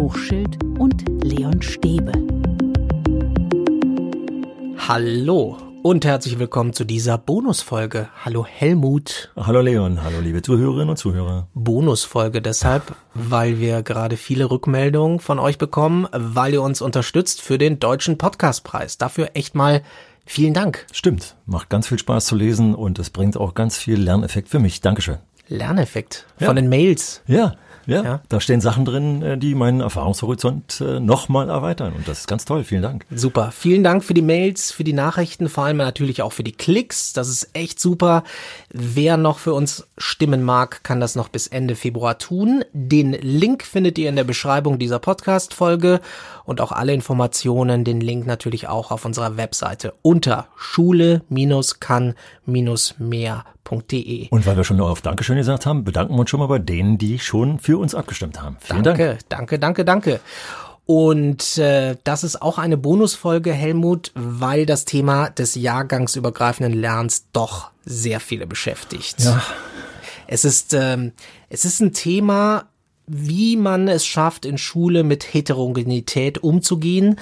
Hochschild und Leon Stäbe. Hallo und herzlich willkommen zu dieser Bonusfolge. Hallo Helmut. Hallo Leon, hallo liebe Zuhörerinnen und Zuhörer. Bonusfolge deshalb, weil wir gerade viele Rückmeldungen von euch bekommen, weil ihr uns unterstützt für den Deutschen Podcastpreis. Dafür echt mal vielen Dank. Stimmt, macht ganz viel Spaß zu lesen und es bringt auch ganz viel Lerneffekt für mich. Dankeschön. Lerneffekt Ja. von den Mails. Ja, ja, Ja. da stehen Sachen drin, äh, die meinen Erfahrungshorizont äh, nochmal erweitern und das ist ganz toll. Vielen Dank. Super. Vielen Dank für die Mails, für die Nachrichten, vor allem natürlich auch für die Klicks. Das ist echt super. Wer noch für uns stimmen mag, kann das noch bis Ende Februar tun. Den Link findet ihr in der Beschreibung dieser Podcast-Folge und auch alle Informationen, den Link natürlich auch auf unserer Webseite unter schule-kann-mehr.de. Und weil wir schon auf Dankeschön gesagt haben, bedanken wir uns schon mal bei denen, die schon für uns abgestimmt haben. Vielen Dank. Danke, danke, danke, danke. Und äh, das ist auch eine Bonusfolge, Helmut, weil das Thema des jahrgangsübergreifenden Lernens doch sehr viele beschäftigt. Ja, Es ist ähm, es ist ein Thema, wie man es schafft, in Schule mit Heterogenität umzugehen.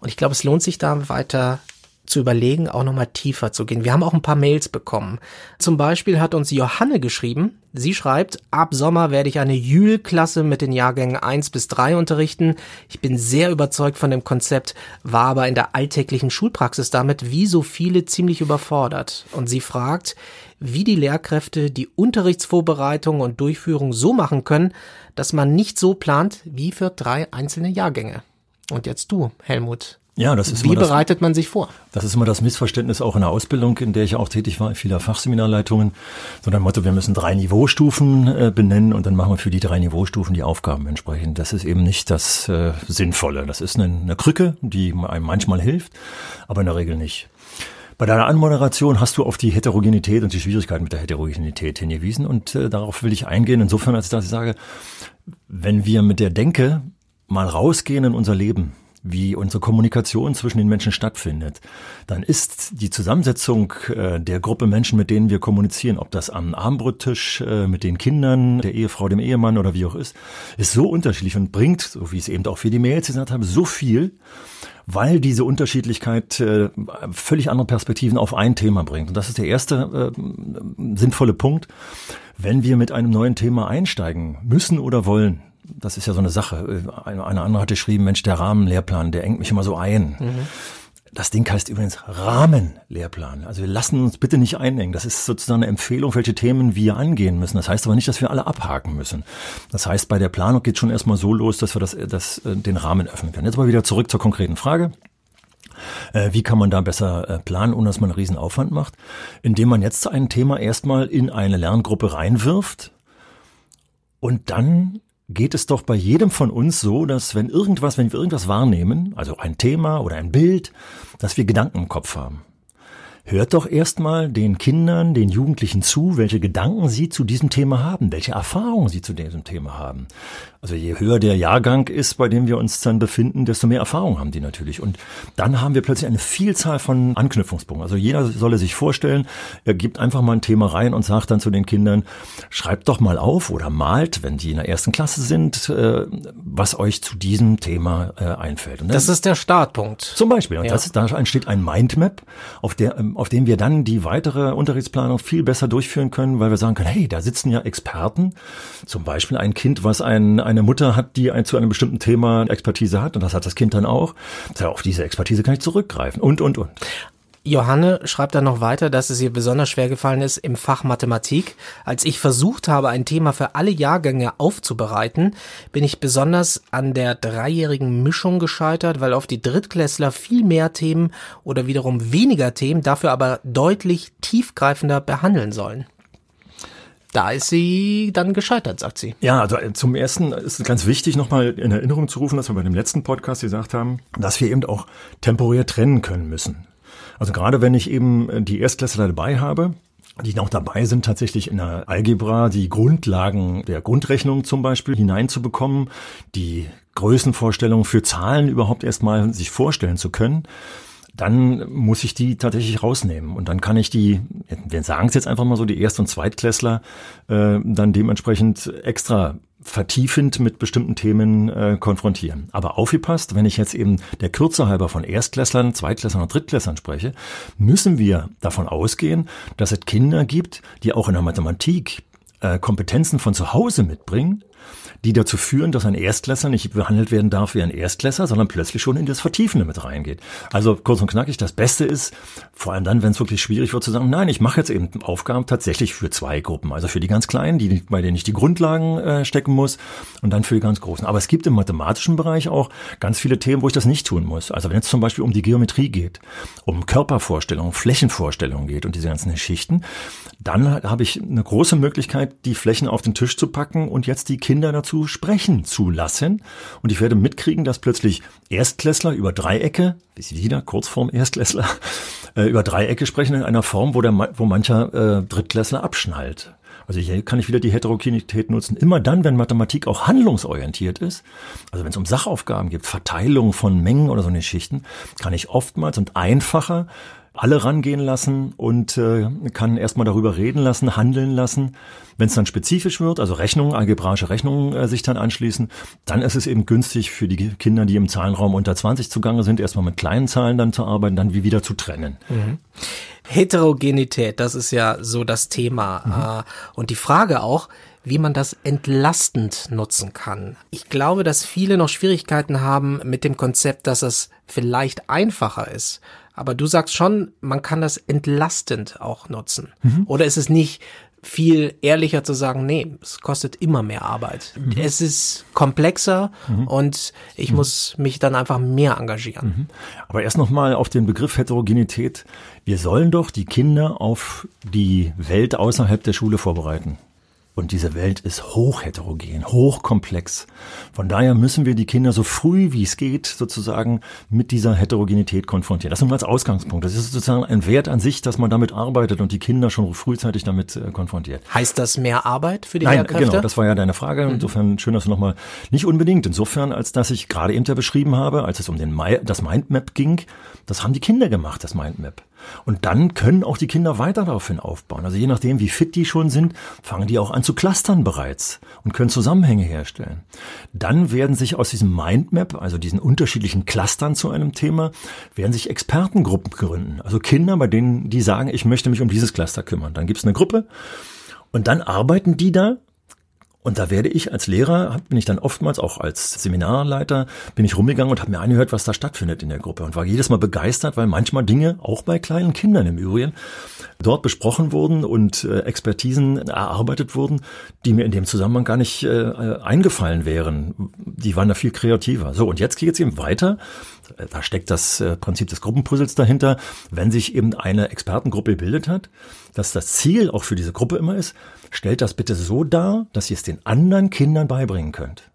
Und ich glaube, es lohnt sich da weiter zu überlegen, auch nochmal tiefer zu gehen. Wir haben auch ein paar Mails bekommen. Zum Beispiel hat uns Johanne geschrieben. Sie schreibt, ab Sommer werde ich eine Jül-Klasse mit den Jahrgängen 1 bis 3 unterrichten. Ich bin sehr überzeugt von dem Konzept, war aber in der alltäglichen Schulpraxis damit wie so viele ziemlich überfordert. Und sie fragt, wie die Lehrkräfte die Unterrichtsvorbereitung und Durchführung so machen können, dass man nicht so plant wie für drei einzelne Jahrgänge. Und jetzt du, Helmut. Ja, das ist Wie das, bereitet man sich vor? Das ist immer das Missverständnis auch in der Ausbildung, in der ich auch tätig war, in vieler Fachseminarleitungen. So dem Motto, wir müssen drei Niveaustufen äh, benennen und dann machen wir für die drei Niveaustufen die Aufgaben entsprechend. Das ist eben nicht das äh, Sinnvolle. Das ist eine, eine Krücke, die einem manchmal hilft, aber in der Regel nicht. Bei deiner Anmoderation hast du auf die Heterogenität und die Schwierigkeiten mit der Heterogenität hingewiesen und äh, darauf will ich eingehen. Insofern, als dass ich sage, wenn wir mit der Denke mal rausgehen in unser Leben, wie unsere Kommunikation zwischen den Menschen stattfindet, dann ist die Zusammensetzung äh, der Gruppe Menschen, mit denen wir kommunizieren, ob das am Abendbrottisch äh, mit den Kindern, der Ehefrau, dem Ehemann oder wie auch ist, ist so unterschiedlich und bringt, so wie ich es eben auch für die Mails gesagt habe, so viel, weil diese Unterschiedlichkeit äh, völlig andere Perspektiven auf ein Thema bringt. Und das ist der erste äh, sinnvolle Punkt. Wenn wir mit einem neuen Thema einsteigen müssen oder wollen, das ist ja so eine Sache. Eine, eine andere hat geschrieben, Mensch, der Rahmenlehrplan, der engt mich immer so ein. Das Ding heißt übrigens Rahmenlehrplan. Also wir lassen uns bitte nicht einengen. Das ist sozusagen eine Empfehlung, welche Themen wir angehen müssen. Das heißt aber nicht, dass wir alle abhaken müssen. Das heißt, bei der Planung geht schon erstmal so los, dass wir das, das, äh, den Rahmen öffnen können. Jetzt aber wieder zurück zur konkreten Frage. Äh, Wie kann man da besser äh, planen, ohne dass man einen riesen Aufwand macht? Indem man jetzt ein Thema erstmal in eine Lerngruppe reinwirft und dann geht es doch bei jedem von uns so, dass wenn irgendwas, wenn wir irgendwas wahrnehmen, also ein Thema oder ein Bild, dass wir Gedanken im Kopf haben. Hört doch erstmal den Kindern, den Jugendlichen zu, welche Gedanken sie zu diesem Thema haben, welche Erfahrungen sie zu diesem Thema haben. Also je höher der Jahrgang ist, bei dem wir uns dann befinden, desto mehr Erfahrung haben die natürlich. Und dann haben wir plötzlich eine Vielzahl von Anknüpfungspunkten. Also jeder solle sich vorstellen, er gibt einfach mal ein Thema rein und sagt dann zu den Kindern, schreibt doch mal auf oder malt, wenn die in der ersten Klasse sind, äh, was euch zu diesem Thema äh, einfällt. Das ist der Startpunkt. zum Beispiel. Und Ja. das, da entsteht ein Mindmap, auf, der, ähm, auf dem wir dann die weitere Unterrichtsplanung viel besser durchführen können, weil wir sagen können, hey, da sitzen ja Experten. Zum Beispiel ein Kind, was ein, eine Mutter hat, die ein, zu einem bestimmten Thema Expertise hat. Und das hat das Kind dann auch. Auf diese Expertise kann ich zurückgreifen. Und, und, und. Johanne schreibt dann noch weiter, dass es ihr besonders schwer gefallen ist im Fach Mathematik. Als ich versucht habe, ein Thema für alle Jahrgänge aufzubereiten, bin ich besonders an der dreijährigen Mischung gescheitert, weil auf die Drittklässler viel mehr Themen oder wiederum weniger Themen dafür aber deutlich tiefgreifender behandeln sollen. Da ist sie dann gescheitert, sagt sie. Ja, also äh, zum ersten ist es ganz wichtig, nochmal in Erinnerung zu rufen, dass wir bei dem letzten Podcast gesagt haben, dass wir eben auch temporär trennen können müssen. Also gerade wenn ich eben äh, die Erstklässler dabei habe, die noch dabei sind, tatsächlich in der Algebra die Grundlagen der Grundrechnung zum Beispiel hineinzubekommen, die Größenvorstellungen für Zahlen überhaupt erstmal sich vorstellen zu können, dann muss ich die tatsächlich rausnehmen. Und dann kann ich die, wir sagen es jetzt einfach mal so, die Erst- und Zweitklässler äh, dann dementsprechend extra vertiefend mit bestimmten Themen äh, konfrontieren. Aber aufgepasst, wenn ich jetzt eben der Kürze halber von Erstklässlern, Zweitklässlern und Drittklässlern spreche, müssen wir davon ausgehen, dass es Kinder gibt, die auch in der Mathematik äh, Kompetenzen von zu Hause mitbringen, die dazu führen, dass ein Erstklässler nicht behandelt werden darf wie ein Erstklässler, sondern plötzlich schon in das Vertiefende mit reingeht. Also kurz und knackig, das Beste ist, vor allem dann, wenn es wirklich schwierig wird, zu sagen, nein, ich mache jetzt eben Aufgaben tatsächlich für zwei Gruppen. Also für die ganz Kleinen, die, bei denen ich die Grundlagen äh, stecken muss und dann für die ganz Großen. Aber es gibt im mathematischen Bereich auch ganz viele Themen, wo ich das nicht tun muss. Also wenn es zum Beispiel um die Geometrie geht, um Körpervorstellungen, Flächenvorstellungen geht und diese ganzen Schichten, dann habe ich eine große Möglichkeit, die Flächen auf den Tisch zu packen und jetzt die Kinder dazu sprechen zu lassen. Und ich werde mitkriegen, dass plötzlich Erstklässler über Dreiecke, wieder Kurzform Erstklässler, äh, über Dreiecke sprechen in einer Form, wo, der, wo mancher äh, Drittklässler abschnallt. Also hier kann ich wieder die Heterogenität nutzen. Immer dann, wenn Mathematik auch handlungsorientiert ist, also wenn es um Sachaufgaben gibt, Verteilung von Mengen oder so eine Schichten, kann ich oftmals und einfacher alle rangehen lassen und äh, kann erstmal darüber reden lassen, handeln lassen. Wenn es dann spezifisch wird, also Rechnungen, algebraische Rechnungen äh, sich dann anschließen, dann ist es eben günstig für die Kinder, die im Zahlenraum unter 20 zugange sind, erstmal mit kleinen Zahlen dann zu arbeiten, dann wie wieder zu trennen. Mhm. Heterogenität, das ist ja so das Thema. Mhm. Äh, und die Frage auch, wie man das entlastend nutzen kann. Ich glaube, dass viele noch Schwierigkeiten haben mit dem Konzept, dass es vielleicht einfacher ist, aber du sagst schon, man kann das entlastend auch nutzen. Mhm. Oder ist es nicht viel ehrlicher zu sagen, nee, es kostet immer mehr Arbeit. Mhm. Es ist komplexer mhm. und ich mhm. muss mich dann einfach mehr engagieren. Mhm. Aber erst nochmal auf den Begriff Heterogenität. Wir sollen doch die Kinder auf die Welt außerhalb der Schule vorbereiten. Und diese Welt ist hochheterogen, hochkomplex. Von daher müssen wir die Kinder so früh wie es geht sozusagen mit dieser Heterogenität konfrontieren. Das ist nur als Ausgangspunkt. Das ist sozusagen ein Wert an sich, dass man damit arbeitet und die Kinder schon frühzeitig damit äh, konfrontiert. Heißt das mehr Arbeit für die Nein, Lehrkräfte? Genau, das war ja deine Frage. Mhm. Insofern schön, dass du nochmal nicht unbedingt. Insofern, als dass ich gerade eben ja beschrieben habe, als es um den das Mindmap ging, das haben die Kinder gemacht, das Mindmap. Und dann können auch die Kinder weiter daraufhin aufbauen. Also je nachdem, wie fit die schon sind, fangen die auch an zu clustern bereits und können Zusammenhänge herstellen. Dann werden sich aus diesem Mindmap, also diesen unterschiedlichen Clustern zu einem Thema, werden sich Expertengruppen gründen. Also Kinder, bei denen die sagen, ich möchte mich um dieses Cluster kümmern. Dann gibt es eine Gruppe und dann arbeiten die da und da werde ich als Lehrer, bin ich dann oftmals auch als Seminarleiter, bin ich rumgegangen und habe mir angehört, was da stattfindet in der Gruppe und war jedes Mal begeistert, weil manchmal Dinge, auch bei kleinen Kindern im Übrigen, dort besprochen wurden und äh, Expertisen erarbeitet wurden, die mir in dem Zusammenhang gar nicht äh, eingefallen wären. Die waren da viel kreativer. So, und jetzt geht es eben weiter. Da steckt das äh, Prinzip des Gruppenpuzzles dahinter. Wenn sich eben eine Expertengruppe gebildet hat, dass das Ziel auch für diese Gruppe immer ist, stellt das bitte so dar, dass ihr es den anderen Kindern beibringen könnt.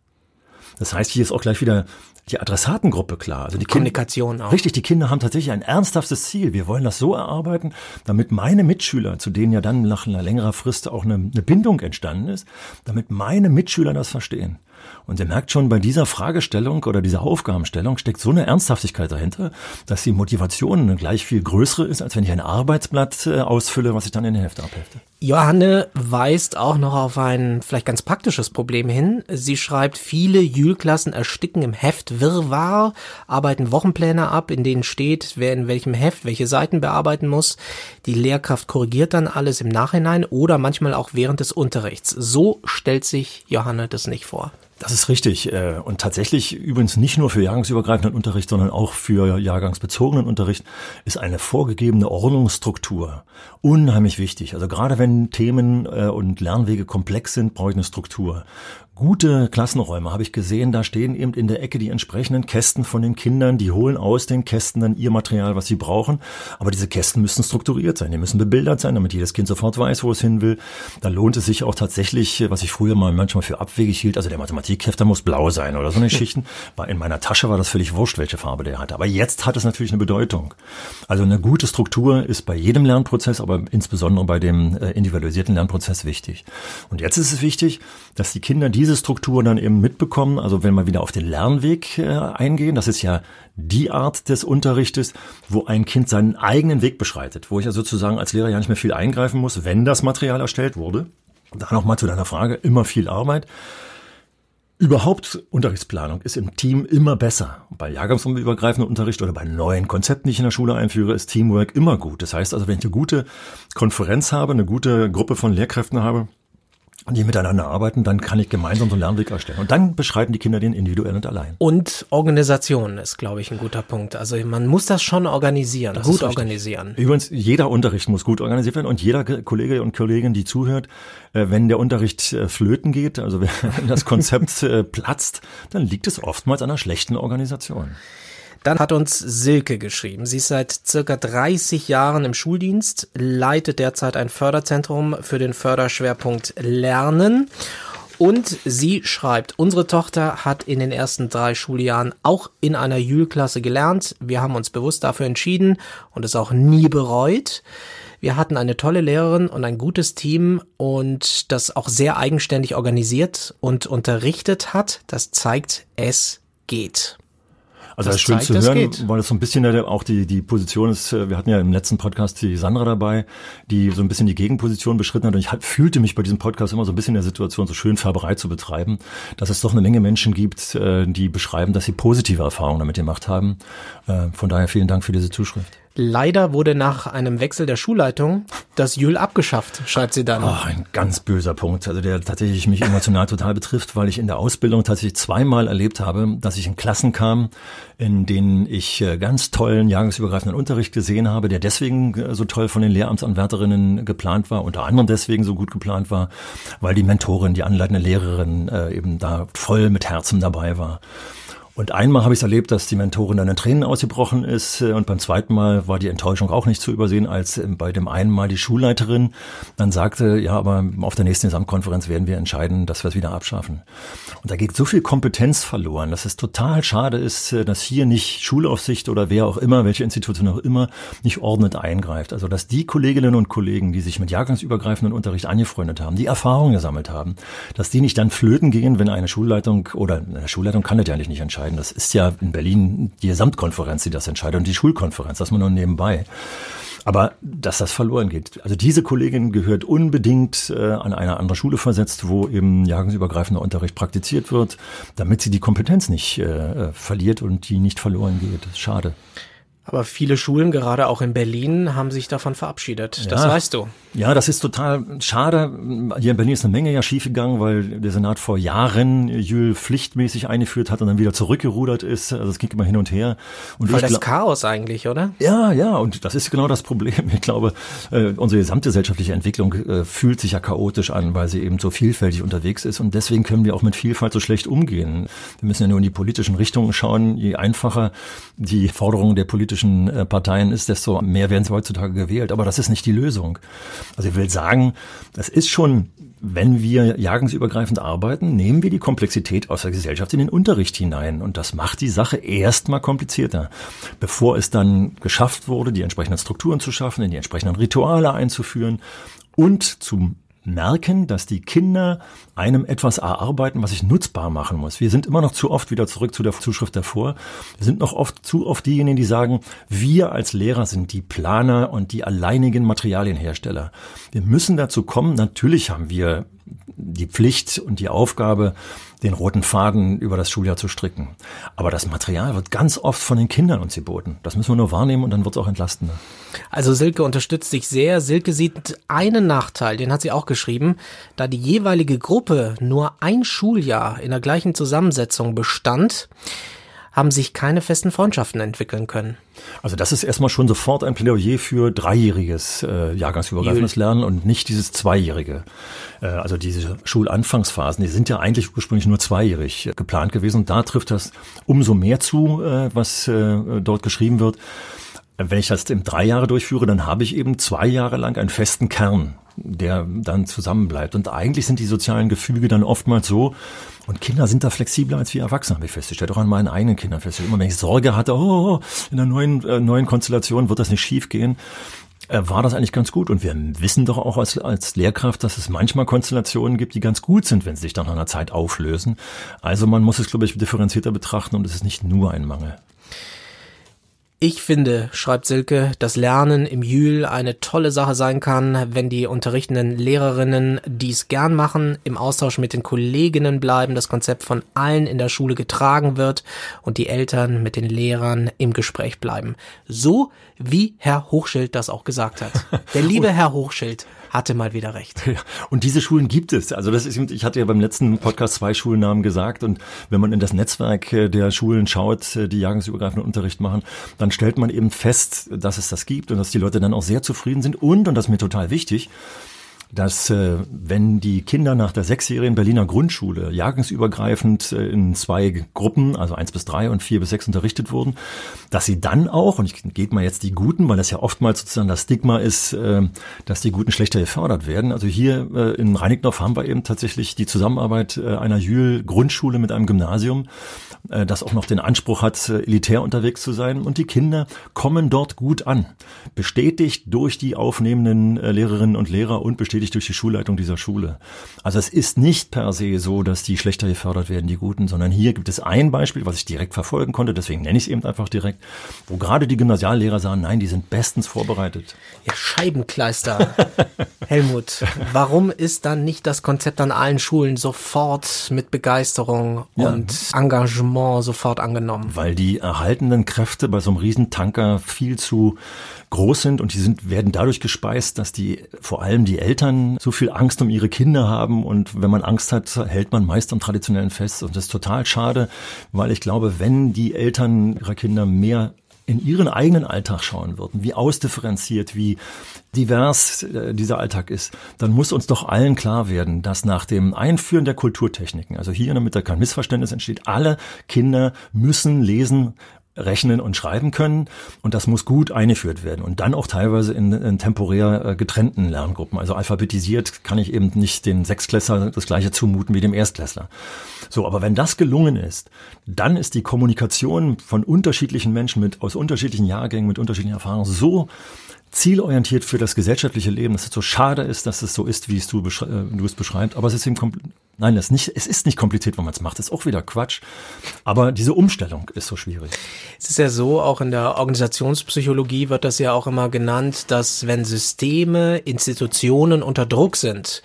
Das heißt, hier ist auch gleich wieder die Adressatengruppe klar. Also die Kommunikation Kinder, auch. Richtig, die Kinder haben tatsächlich ein ernsthaftes Ziel. Wir wollen das so erarbeiten, damit meine Mitschüler, zu denen ja dann nach einer längerer Frist auch eine, eine Bindung entstanden ist, damit meine Mitschüler das verstehen. Und ihr merkt schon, bei dieser Fragestellung oder dieser Aufgabenstellung steckt so eine Ernsthaftigkeit dahinter, dass die Motivation gleich viel größere ist, als wenn ich ein Arbeitsblatt äh, ausfülle, was ich dann in der Hälfte abhefte. Johanne weist auch noch auf ein vielleicht ganz praktisches Problem hin. Sie schreibt, viele Jülklassen ersticken im Heft Wirrwarr, arbeiten Wochenpläne ab, in denen steht, wer in welchem Heft welche Seiten bearbeiten muss. Die Lehrkraft korrigiert dann alles im Nachhinein oder manchmal auch während des Unterrichts. So stellt sich Johanne das nicht vor. Das ist richtig. Äh, und tatsächlich übrigens nicht nur für jahrgangsübergreifenden Unterricht, sondern auch für jahrgangsbezogenen Unterricht ist eine vorgegebene Ordnungsstruktur unheimlich wichtig. Also gerade wenn Themen äh, und Lernwege komplex sind, brauche ich eine Struktur gute Klassenräume habe ich gesehen, da stehen eben in der Ecke die entsprechenden Kästen von den Kindern, die holen aus den Kästen dann ihr Material, was sie brauchen. Aber diese Kästen müssen strukturiert sein, die müssen bebildert sein, damit jedes Kind sofort weiß, wo es hin will. Da lohnt es sich auch tatsächlich, was ich früher mal manchmal für abwegig hielt, also der Mathematikhefter muss blau sein oder so eine Schichten. In meiner Tasche war das völlig wurscht, welche Farbe der hatte. Aber jetzt hat es natürlich eine Bedeutung. Also eine gute Struktur ist bei jedem Lernprozess, aber insbesondere bei dem äh, individualisierten Lernprozess wichtig. Und jetzt ist es wichtig, dass die Kinder diese diese Struktur dann eben mitbekommen. Also wenn wir wieder auf den Lernweg äh, eingehen, das ist ja die Art des Unterrichtes, wo ein Kind seinen eigenen Weg beschreitet, wo ich ja sozusagen als Lehrer ja nicht mehr viel eingreifen muss, wenn das Material erstellt wurde. Da nochmal zu deiner Frage, immer viel Arbeit. Überhaupt Unterrichtsplanung ist im Team immer besser. Bei jahrgangsübergreifendem Unterricht oder bei neuen Konzepten, die ich in der Schule einführe, ist Teamwork immer gut. Das heißt also, wenn ich eine gute Konferenz habe, eine gute Gruppe von Lehrkräften habe, die miteinander arbeiten, dann kann ich gemeinsam so einen Lernweg erstellen. Und dann beschreiten die Kinder den individuell und allein. Und Organisation ist, glaube ich, ein guter Punkt. Also man muss das schon organisieren, das gut organisieren. Übrigens, jeder Unterricht muss gut organisiert werden und jeder Kollege und Kollegin, die zuhört, äh, wenn der Unterricht äh, flöten geht, also wenn das Konzept äh, platzt, dann liegt es oftmals an einer schlechten Organisation. Dann hat uns Silke geschrieben. Sie ist seit circa 30 Jahren im Schuldienst, leitet derzeit ein Förderzentrum für den Förderschwerpunkt Lernen. Und sie schreibt, unsere Tochter hat in den ersten drei Schuljahren auch in einer Jühl-Klasse gelernt. Wir haben uns bewusst dafür entschieden und es auch nie bereut. Wir hatten eine tolle Lehrerin und ein gutes Team und das auch sehr eigenständig organisiert und unterrichtet hat. Das zeigt, es geht. Also das, das ist schön zu hören, weil das so ein bisschen auch die, die Position ist, äh, wir hatten ja im letzten Podcast die Sandra dabei, die so ein bisschen die Gegenposition beschritten hat und ich fühlte mich bei diesem Podcast immer so ein bisschen in der Situation, so schön Färberei zu betreiben, dass es doch eine Menge Menschen gibt, äh, die beschreiben, dass sie positive Erfahrungen damit gemacht haben. Äh, von daher vielen Dank für diese Zuschrift. Leider wurde nach einem Wechsel der Schulleitung das Jül abgeschafft, schreibt sie dann. Ach, ein ganz böser Punkt, also der tatsächlich mich emotional total betrifft, weil ich in der Ausbildung tatsächlich zweimal erlebt habe, dass ich in Klassen kam, in denen ich äh, ganz tollen jahrgangsübergreifenden Unterricht gesehen habe, der deswegen äh, so toll von den Lehramtsanwärterinnen geplant war, unter anderem deswegen so gut geplant war, weil die Mentorin, die anleitende Lehrerin äh, eben da voll mit Herzen dabei war. Und einmal habe ich es erlebt, dass die Mentorin dann in Tränen ausgebrochen ist. Äh, und beim zweiten Mal war die Enttäuschung auch nicht zu übersehen, als ähm, bei dem einen Mal die Schulleiterin dann sagte, ja, aber auf der nächsten Gesamtkonferenz werden wir entscheiden, dass wir es wieder abschaffen. Und da geht so viel Kompetenz verloren, dass es total schade ist, äh, dass hier nicht Schulaufsicht oder wer auch immer, welche Institution auch immer, nicht ordnend eingreift. Also, dass die Kolleginnen und Kollegen, die sich mit jahrgangsübergreifenden Unterricht angefreundet haben, die Erfahrungen gesammelt haben, dass die nicht dann flöten gehen, wenn eine Schulleitung oder eine Schulleitung kann das ja nicht entscheiden entscheiden. Das ist ja in Berlin die Gesamtkonferenz, die das entscheidet und die Schulkonferenz, das man nur nebenbei. Aber dass das verloren geht. Also diese Kollegin gehört unbedingt äh, an eine andere Schule versetzt, wo eben jahrgangsübergreifender Unterricht praktiziert wird, damit sie die Kompetenz nicht äh, verliert und die nicht verloren geht. Schade. Aber viele Schulen, gerade auch in Berlin, haben sich davon verabschiedet. Ja. Das weißt du. Ja, das ist total schade. Hier in Berlin ist eine Menge ja schiefgegangen, weil der Senat vor Jahren Jül pflichtmäßig eingeführt hat und dann wieder zurückgerudert ist. Also es ging immer hin und her. Und Voll das Chaos eigentlich, oder? Ja, ja. Und das ist genau das Problem. Ich glaube, äh, unsere gesamtgesellschaftliche Entwicklung äh, fühlt sich ja chaotisch an, weil sie eben so vielfältig unterwegs ist. Und deswegen können wir auch mit Vielfalt so schlecht umgehen. Wir müssen ja nur in die politischen Richtungen schauen. Je einfacher die Forderungen der politischen äh, Parteien ist, desto mehr werden sie heutzutage gewählt. Aber das ist nicht die Lösung. Also ich will sagen, das ist schon, wenn wir jagensübergreifend arbeiten, nehmen wir die Komplexität aus der Gesellschaft in den Unterricht hinein. Und das macht die Sache erstmal komplizierter. Bevor es dann geschafft wurde, die entsprechenden Strukturen zu schaffen, in die entsprechenden Rituale einzuführen und zum merken, dass die Kinder einem etwas erarbeiten, was ich nutzbar machen muss. Wir sind immer noch zu oft wieder zurück zu der Zuschrift davor. Wir sind noch oft zu oft diejenigen, die sagen, wir als Lehrer sind die Planer und die alleinigen Materialienhersteller. Wir müssen dazu kommen, natürlich haben wir die Pflicht und die Aufgabe, den roten Faden über das Schuljahr zu stricken. Aber das Material wird ganz oft von den Kindern uns geboten. Das müssen wir nur wahrnehmen und dann wird es auch entlastender. Also Silke unterstützt sich sehr. Silke sieht einen Nachteil, den hat sie auch geschrieben, da die jeweilige Gruppe nur ein Schuljahr in der gleichen Zusammensetzung bestand haben sich keine festen Freundschaften entwickeln können. Also das ist erstmal schon sofort ein Plädoyer für dreijähriges äh, jahrgangsübergreifendes Lernen und nicht dieses zweijährige. Äh, also diese Schulanfangsphasen, die sind ja eigentlich ursprünglich nur zweijährig geplant gewesen. Und da trifft das umso mehr zu, äh, was äh, dort geschrieben wird. Wenn ich das im drei Jahre durchführe, dann habe ich eben zwei Jahre lang einen festen Kern der dann zusammenbleibt. Und eigentlich sind die sozialen Gefüge dann oftmals so, und Kinder sind da flexibler als wir Erwachsene, habe ich festgestellt. Auch an meinen eigenen Kindern festgestellt. Immer wenn ich Sorge hatte, oh, in der neuen, äh, neuen Konstellation wird das nicht schief gehen, äh, war das eigentlich ganz gut. Und wir wissen doch auch als, als Lehrkraft, dass es manchmal Konstellationen gibt, die ganz gut sind, wenn sie sich dann nach einer Zeit auflösen. Also man muss es, glaube ich, differenzierter betrachten und es ist nicht nur ein Mangel. Ich finde, schreibt Silke, dass Lernen im Jühl eine tolle Sache sein kann, wenn die unterrichtenden Lehrerinnen dies gern machen, im Austausch mit den Kolleginnen bleiben, das Konzept von allen in der Schule getragen wird und die Eltern mit den Lehrern im Gespräch bleiben. So wie Herr Hochschild das auch gesagt hat. Der liebe Herr Hochschild hatte mal wieder recht. Ja, und diese Schulen gibt es. Also das ist, ich hatte ja beim letzten Podcast zwei Schulnamen gesagt und wenn man in das Netzwerk äh, der Schulen schaut, äh, die jahrgangsübergreifenden Unterricht machen, dann stellt man eben fest, dass es das gibt und dass die Leute dann auch sehr zufrieden sind und, und das ist mir total wichtig, dass äh, wenn die Kinder nach der sechsjährigen Berliner Grundschule jahrgangsübergreifend äh, in zwei Gruppen, also eins bis drei und vier bis sechs unterrichtet wurden, dass sie dann auch, und ich gebe mal jetzt die Guten, weil das ja oftmals sozusagen das Stigma ist, äh, dass die Guten schlechter gefördert werden. Also hier äh, in Reinickendorf haben wir eben tatsächlich die Zusammenarbeit äh, einer Jühl-Grundschule mit einem Gymnasium, äh, das auch noch den Anspruch hat, äh, elitär unterwegs zu sein. Und die Kinder kommen dort gut an. Bestätigt durch die aufnehmenden äh, Lehrerinnen und Lehrer und bestätigt bestätigt durch die Schulleitung dieser Schule. Also es ist nicht per se so, dass die schlechter gefördert werden, die Guten, sondern hier gibt es ein Beispiel, was ich direkt verfolgen konnte, deswegen nenne ich es eben einfach direkt, wo gerade die Gymnasiallehrer sagen, nein, die sind bestens vorbereitet. Ja, Scheibenkleister. Helmut, warum ist dann nicht das Konzept an allen Schulen sofort mit Begeisterung ja. und Engagement sofort angenommen? Weil die erhaltenen Kräfte bei so einem Riesentanker viel zu groß sind und die sind, werden dadurch gespeist, dass die, vor allem die Eltern so viel Angst um ihre Kinder haben und wenn man Angst hat, hält man meist am traditionellen fest und das ist total schade, weil ich glaube, wenn die Eltern ihrer Kinder mehr in ihren eigenen Alltag schauen würden, wie ausdifferenziert, wie divers äh, dieser Alltag ist, dann muss uns doch allen klar werden, dass nach dem Einführen der Kulturtechniken, also hier, damit da kein Missverständnis entsteht, alle Kinder müssen lesen, rechnen und schreiben können. Und das muss gut eingeführt werden. Und dann auch teilweise in, in temporär äh, getrennten Lerngruppen. Also alphabetisiert kann ich eben nicht den Sechsklässler das gleiche zumuten wie dem Erstklässler. So, aber wenn das gelungen ist, dann ist die Kommunikation von unterschiedlichen Menschen mit, aus unterschiedlichen Jahrgängen, mit unterschiedlichen Erfahrungen so zielorientiert für das gesellschaftliche Leben, dass es so schade ist, dass es so ist, wie es du, beschre äh, du es beschreibst. Aber es ist eben Nein, das nicht, es ist nicht kompliziert, wenn man es macht. Das ist auch wieder Quatsch. Aber diese Umstellung ist so schwierig. Es ist ja so, auch in der Organisationspsychologie wird das ja auch immer genannt, dass wenn Systeme, Institutionen unter Druck sind,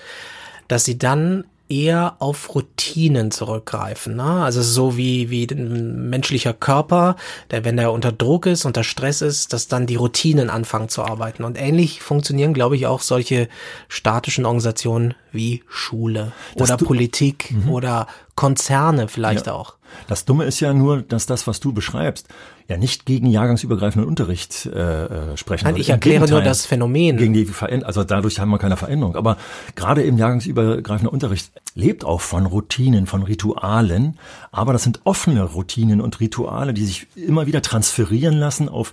dass sie dann eher auf Routinen zurückgreifen. Ne? Also so wie, wie ein menschlicher Körper, der, wenn der unter Druck ist, unter Stress ist, dass dann die Routinen anfangen zu arbeiten. Und ähnlich funktionieren, glaube ich, auch solche statischen Organisationen wie Schule das oder Politik mhm. oder Konzerne vielleicht ja. auch. Das Dumme ist ja nur, dass das, was du beschreibst, ja nicht gegen jahrgangsübergreifenden Unterricht äh, äh sprechen. Nein, ich erkläre nur das Phänomen. Gegen die Veränderung, also dadurch haben wir keine Veränderung. Aber gerade im jahrgangsübergreifender Unterricht lebt auch von Routinen, von Ritualen. Aber das sind offene Routinen und Rituale, die sich immer wieder transferieren lassen auf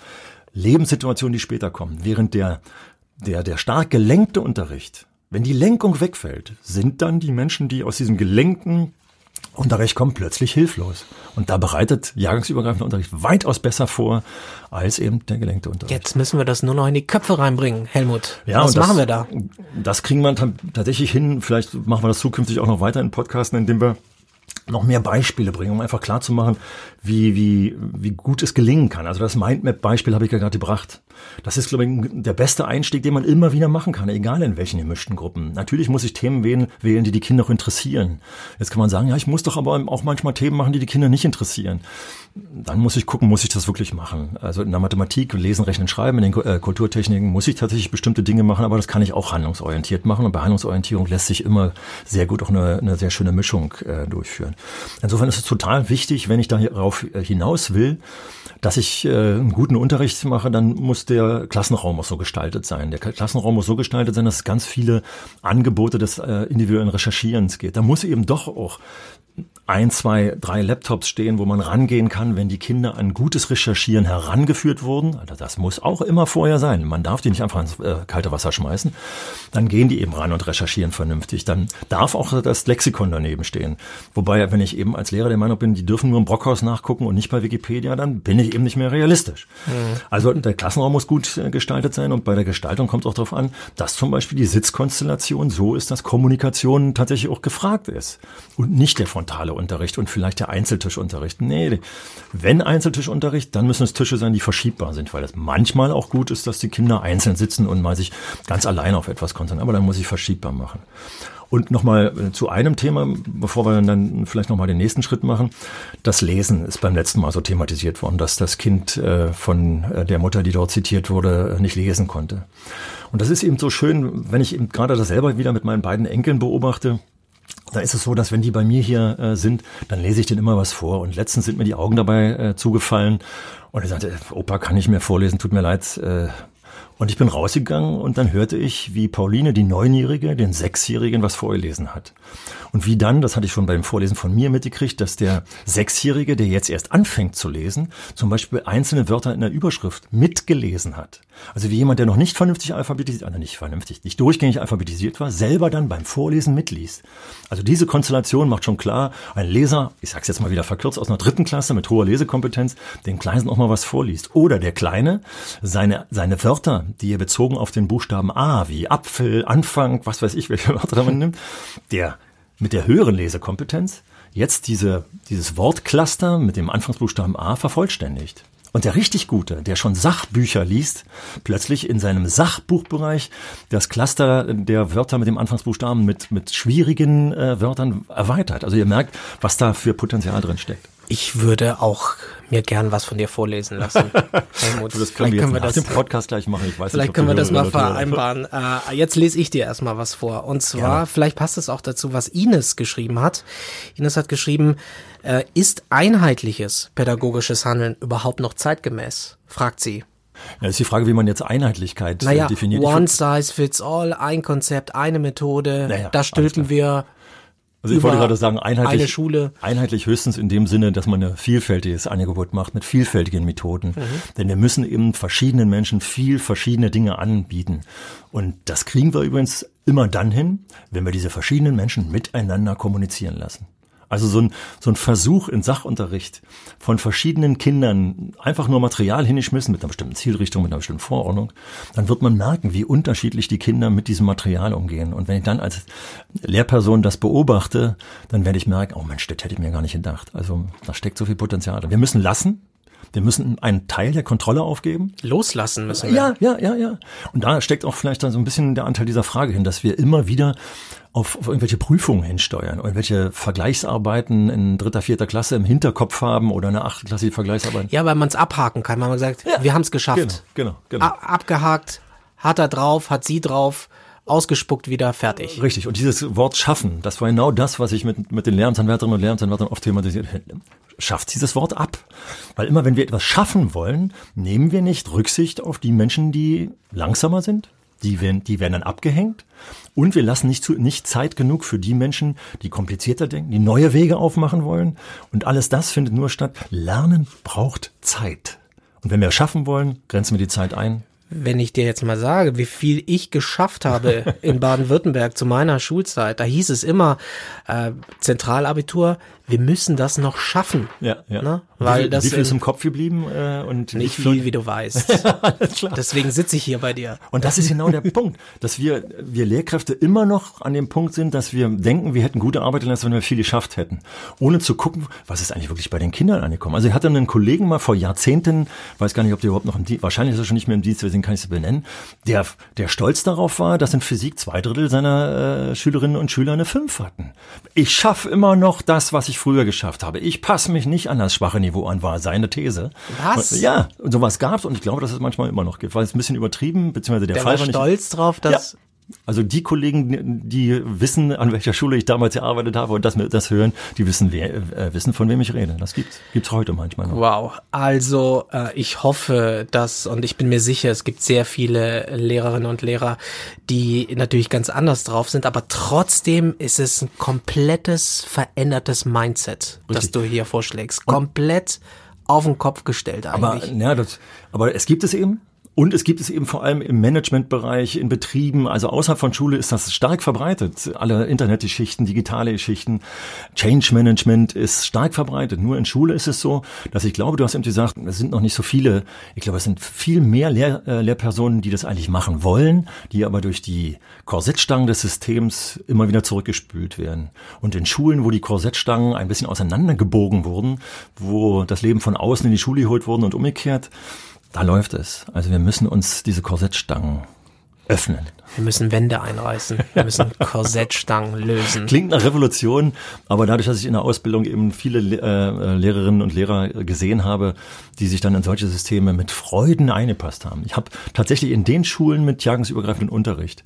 Lebenssituationen, die später kommen. Während der, der, der stark gelenkte Unterricht, wenn die Lenkung wegfällt, sind dann die Menschen, die aus diesem gelenkten Unterricht kommt plötzlich hilflos. Und da bereitet jahrgangsübergreifender Unterricht weitaus besser vor als eben der gelenkte Unterricht. Jetzt müssen wir das nur noch in die Köpfe reinbringen, Helmut. Ja, Was das, machen wir da? Das kriegen wir tatsächlich hin. Vielleicht machen wir das zukünftig auch noch weiter in Podcasten, indem wir noch mehr Beispiele bringen, um einfach klar zu machen, wie, wie, wie gut es gelingen kann. Also das Mindmap-Beispiel habe ich ja gerade gebracht. Das ist, glaube ich, der beste Einstieg, den man immer wieder machen kann, egal in welchen gemischten Gruppen. Natürlich muss ich Themen wählen, wählen, die die Kinder auch interessieren. Jetzt kann man sagen, ja, ich muss doch aber auch manchmal Themen machen, die die Kinder nicht interessieren. Dann muss ich gucken, muss ich das wirklich machen? Also in der Mathematik, Lesen, Rechnen, Schreiben, in den äh, Kulturtechniken muss ich tatsächlich bestimmte Dinge machen, aber das kann ich auch handlungsorientiert machen. Und bei Handlungsorientierung lässt sich immer sehr gut auch eine, eine sehr schöne Mischung äh, durchführen. Insofern ist es total wichtig, wenn ich darauf hinaus will, dass ich äh, einen guten Unterricht mache, dann muss der Klassenraum auch so gestaltet sein. Der Klassenraum muss so gestaltet sein, dass es ganz viele Angebote des äh, individuellen Recherchierens geht. Da muss eben doch auch ein, zwei, drei Laptops stehen, wo man rangehen kann, wenn die Kinder an gutes Recherchieren herangeführt wurden. Also das muss auch immer vorher sein. Man darf die nicht einfach ins äh, kalte Wasser schmeißen. Dann gehen die eben ran und recherchieren vernünftig. Dann darf auch das Lexikon daneben stehen. Wobei, wenn ich eben als Lehrer der Meinung bin, die dürfen nur im Brockhaus nachgucken und nicht bei Wikipedia, dann bin ich eben nicht mehr realistisch. Mhm. Also der Klassenraum muss gut äh, gestaltet sein und bei der Gestaltung kommt es auch darauf an, dass zum Beispiel die Sitzkonstellation so ist, dass Kommunikation tatsächlich auch gefragt ist und nicht der frontale Unterricht und vielleicht der Einzeltischunterricht. Nee, wenn Einzeltischunterricht, dann müssen es Tische sein, die verschiebbar sind, weil das manchmal auch gut ist, dass die Kinder einzeln sitzen und mal sich ganz allein auf etwas konzentrieren, aber dann muss ich verschiebbar machen. Und nochmal äh, zu einem Thema, bevor wir dann vielleicht nochmal den nächsten Schritt machen. Das Lesen ist beim letzten Mal so thematisiert worden, dass das Kind äh, von äh, der Mutter, die dort zitiert wurde, nicht lesen konnte. Und das ist eben so schön, wenn ich eben gerade das selber wieder mit meinen beiden Enkeln beobachte. Da ist es so, dass wenn die bei mir hier äh, sind, dann lese ich denen immer was vor. Und letztens sind mir die Augen dabei äh, zugefallen. Und er sagte, Opa, kann ich mehr vorlesen? Tut mir leid, äh, und ich bin rausgegangen und dann hörte ich, wie Pauline, die Neunjährige, den Sechsjährigen was vorgelesen hat. Und wie dann, das hatte ich schon beim Vorlesen von mir mitgekriegt, dass der Sechsjährige, der jetzt erst anfängt zu lesen, zum Beispiel einzelne Wörter in der Überschrift mitgelesen hat. Also wie jemand, der noch nicht vernünftig alphabetisiert, also nicht vernünftig, nicht durchgängig alphabetisiert war, selber dann beim Vorlesen mitliest. Also diese Konstellation macht schon klar, ein Leser, ich sag's jetzt mal wieder verkürzt, aus einer dritten Klasse mit hoher Lesekompetenz, den Kleinen auch mal was vorliest. Oder der Kleine seine, seine Wörter, die er bezogen auf den Buchstaben A, wie Apfel, Anfang, was weiß ich, welche Wörter man nimmt, der mit der höheren Lesekompetenz jetzt diese, dieses Wortcluster mit dem Anfangsbuchstaben A vervollständigt. Und der richtig Gute, der schon Sachbücher liest, plötzlich in seinem Sachbuchbereich das Cluster der Wörter mit dem Anfangsbuchstaben mit, mit schwierigen äh, Wörtern erweitert. Also ihr merkt, was da für Potenzial drin steckt. Ich würde auch mir gern was von dir vorlesen lassen. Helmut, das können wir, können wir das im Podcast gleich machen. Ich weiß vielleicht nicht, können wir das mal vereinbaren. Äh, jetzt lese ich dir erstmal was vor. Und zwar, ja. vielleicht passt es auch dazu, was Ines geschrieben hat. Ines hat geschrieben, äh, ist einheitliches pädagogisches Handeln überhaupt noch zeitgemäß? Fragt sie. Ja, ist die Frage, wie man jetzt Einheitlichkeit naja, definiert. One size fits all, ein Konzept, eine Methode. Naja, da stülpen wir also ich wollte gerade sagen, einheitlich, eine Schule. einheitlich höchstens in dem Sinne, dass man ein vielfältiges Angebot macht mit vielfältigen Methoden. Mhm. Denn wir müssen eben verschiedenen Menschen viel verschiedene Dinge anbieten. Und das kriegen wir übrigens immer dann hin, wenn wir diese verschiedenen Menschen miteinander kommunizieren lassen. Also so ein, so ein Versuch in Sachunterricht von verschiedenen Kindern einfach nur Material hingeschmissen mit einer bestimmten Zielrichtung, mit einer bestimmten Vorordnung, dann wird man merken, wie unterschiedlich die Kinder mit diesem Material umgehen. Und wenn ich dann als Lehrperson das beobachte, dann werde ich merken, oh Mensch, das hätte ich mir gar nicht gedacht. Also da steckt so viel Potenzial. Wir müssen lassen, wir müssen einen Teil der Kontrolle aufgeben. Loslassen müssen wir. Ja, ja, ja, ja. Und da steckt auch vielleicht dann so ein bisschen der Anteil dieser Frage hin, dass wir immer wieder auf, auf irgendwelche Prüfungen hinsteuern, irgendwelche Vergleichsarbeiten in dritter, vierter Klasse im Hinterkopf haben oder eine achtklassige Vergleichsarbeit. Ja, weil man es abhaken kann, weil man sagt, ja. wir haben es geschafft. Genau, genau. genau. abgehakt, hat er drauf, hat sie drauf ausgespuckt wieder fertig. Richtig. Und dieses Wort schaffen, das war genau das, was ich mit, mit den Lehramtsanwärterinnen und Lehramtsanwärtern oft thematisiert hätte. Schafft dieses Wort ab. Weil immer wenn wir etwas schaffen wollen, nehmen wir nicht Rücksicht auf die Menschen, die langsamer sind. Die werden, die werden dann abgehängt. Und wir lassen nicht, zu, nicht Zeit genug für die Menschen, die komplizierter denken, die neue Wege aufmachen wollen. Und alles das findet nur statt. Lernen braucht Zeit. Und wenn wir es schaffen wollen, grenzen wir die Zeit ein, wenn ich dir jetzt mal sage, wie viel ich geschafft habe in Baden-Württemberg zu meiner Schulzeit, da hieß es immer äh, Zentralabitur, wir müssen das noch schaffen. Ja, ja. Ne? Weil wie, das wie viel ist im Kopf geblieben? Äh, und nicht viel, viel, wie du weißt. Deswegen sitze ich hier bei dir. Und das ist genau der Punkt, dass wir, wir Lehrkräfte immer noch an dem Punkt sind, dass wir denken, wir hätten gute Arbeit geleistet, wenn wir viel geschafft hätten. Ohne zu gucken, was ist eigentlich wirklich bei den Kindern angekommen. Also ich hatte einen Kollegen mal vor Jahrzehnten, weiß gar nicht, ob der überhaupt noch im Dienst, wahrscheinlich ist er schon nicht mehr im Dienst, deswegen kann ich es benennen, der, der stolz darauf war, dass in Physik zwei Drittel seiner äh, Schülerinnen und Schüler eine Fünf hatten. Ich schaffe immer noch das, was ich früher geschafft habe. Ich passe mich nicht an das schwache Niveau an, war seine These. Was? Ja, und sowas gab's und ich glaube, dass es manchmal immer noch gibt, weil es ein bisschen übertrieben, beziehungsweise der, der Fall war, war stolz drauf, dass ja. Also die Kollegen, die wissen, an welcher Schule ich damals gearbeitet habe und das, das hören, die wissen, wer, äh, wissen, von wem ich rede. Das gibt's, gibt's heute manchmal noch. Wow. Also äh, ich hoffe, dass und ich bin mir sicher, es gibt sehr viele Lehrerinnen und Lehrer, die natürlich ganz anders drauf sind, aber trotzdem ist es ein komplettes verändertes Mindset, Richtig. das du hier vorschlägst. Komplett auf den Kopf gestellt eigentlich. Aber, ja, das, aber es gibt es eben Und es gibt es eben vor allem im Managementbereich, in Betrieben, also außerhalb von Schule ist das stark verbreitet. Alle Internetgeschichten, digitale Geschichten, Change Management ist stark verbreitet. Nur in Schule ist es so, dass ich glaube, du hast eben gesagt, es sind noch nicht so viele. Ich glaube, es sind viel mehr Lehr äh, Lehrpersonen, die das eigentlich machen wollen, die aber durch die Korsettstangen des Systems immer wieder zurückgespült werden. Und in Schulen, wo die Korsettstangen ein bisschen auseinandergebogen wurden, wo das Leben von außen in die Schule geholt wurden und umgekehrt, da läuft es. Also wir müssen uns diese Korsettstangen öffnen. Wir müssen Wände einreißen. Wir müssen Korsettstangen lösen. Klingt nach Revolution, aber dadurch, dass ich in der Ausbildung eben viele äh, Lehrerinnen und Lehrer gesehen habe, die sich dann in solche Systeme mit Freuden eingepasst haben. Ich habe tatsächlich in den Schulen mit jahrgangsübergreifenden Unterricht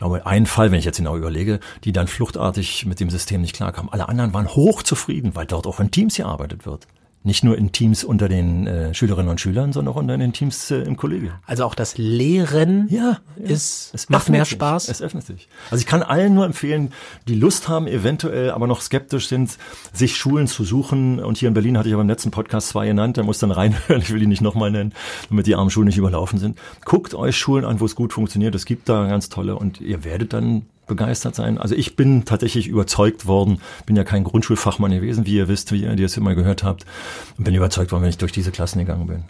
ich glaube, ein Fall, wenn ich jetzt genau überlege, die dann fluchtartig mit dem System nicht klarkamen. Alle anderen waren hochzufrieden, weil dort auch in Teams gearbeitet wird. Nicht nur in Teams unter den äh, Schülerinnen und Schülern, sondern auch in den Teams äh, im Kollegium. Also auch das Lehren ja, ja. ist es macht mehr Spaß. Es öffnet sich. Also ich kann allen nur empfehlen, die Lust haben, eventuell aber noch skeptisch sind, sich Schulen zu suchen. Und hier in Berlin hatte ich aber im letzten Podcast zwei genannt, der muss dann reinhören, ich will die nicht nochmal nennen, damit die armen Schulen nicht überlaufen sind. Guckt euch Schulen an, wo es gut funktioniert. Es gibt da ganz tolle und ihr werdet dann begeistert sein. Also ich bin tatsächlich überzeugt worden, bin ja kein Grundschulfachmann gewesen, wie ihr wisst, wie ihr das immer gehört habt, und bin überzeugt worden, wenn ich durch diese Klassen gegangen bin.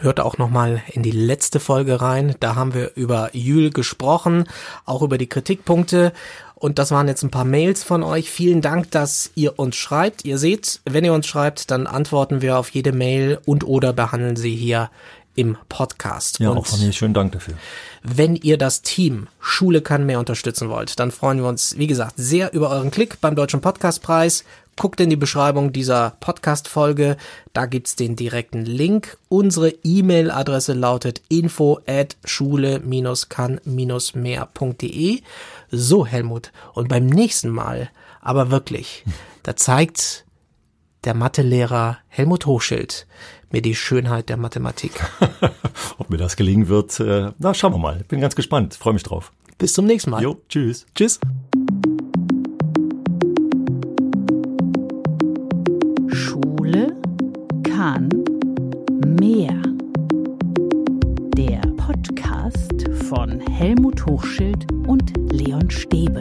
Hört auch nochmal in die letzte Folge rein. Da haben wir über Jül gesprochen, auch über die Kritikpunkte. Und das waren jetzt ein paar Mails von euch. Vielen Dank, dass ihr uns schreibt. Ihr seht, wenn ihr uns schreibt, dann antworten wir auf jede Mail und oder behandeln sie hier im Podcast. Ja, und auch von mir schönen Dank dafür. Wenn ihr das Team Schule kann mehr unterstützen wollt, dann freuen wir uns, wie gesagt, sehr über euren Klick beim Deutschen Podcastpreis. Guckt in die Beschreibung dieser Podcast-Folge, da gibt's den direkten Link. Unsere E-Mail-Adresse lautet info at schule-kann-mehr.de. So, Helmut, und beim nächsten Mal, aber wirklich, da zeigt der Mathelehrer Helmut Hochschild mir die Schönheit der Mathematik. Ob mir das gelingen wird, äh, na, schauen wir mal. Bin ganz gespannt. Freue mich drauf. Bis zum nächsten Mal. Jo, tschüss. Tschüss. Schule kann mehr. Der Podcast von Helmut Hochschild und Leon Stäbe.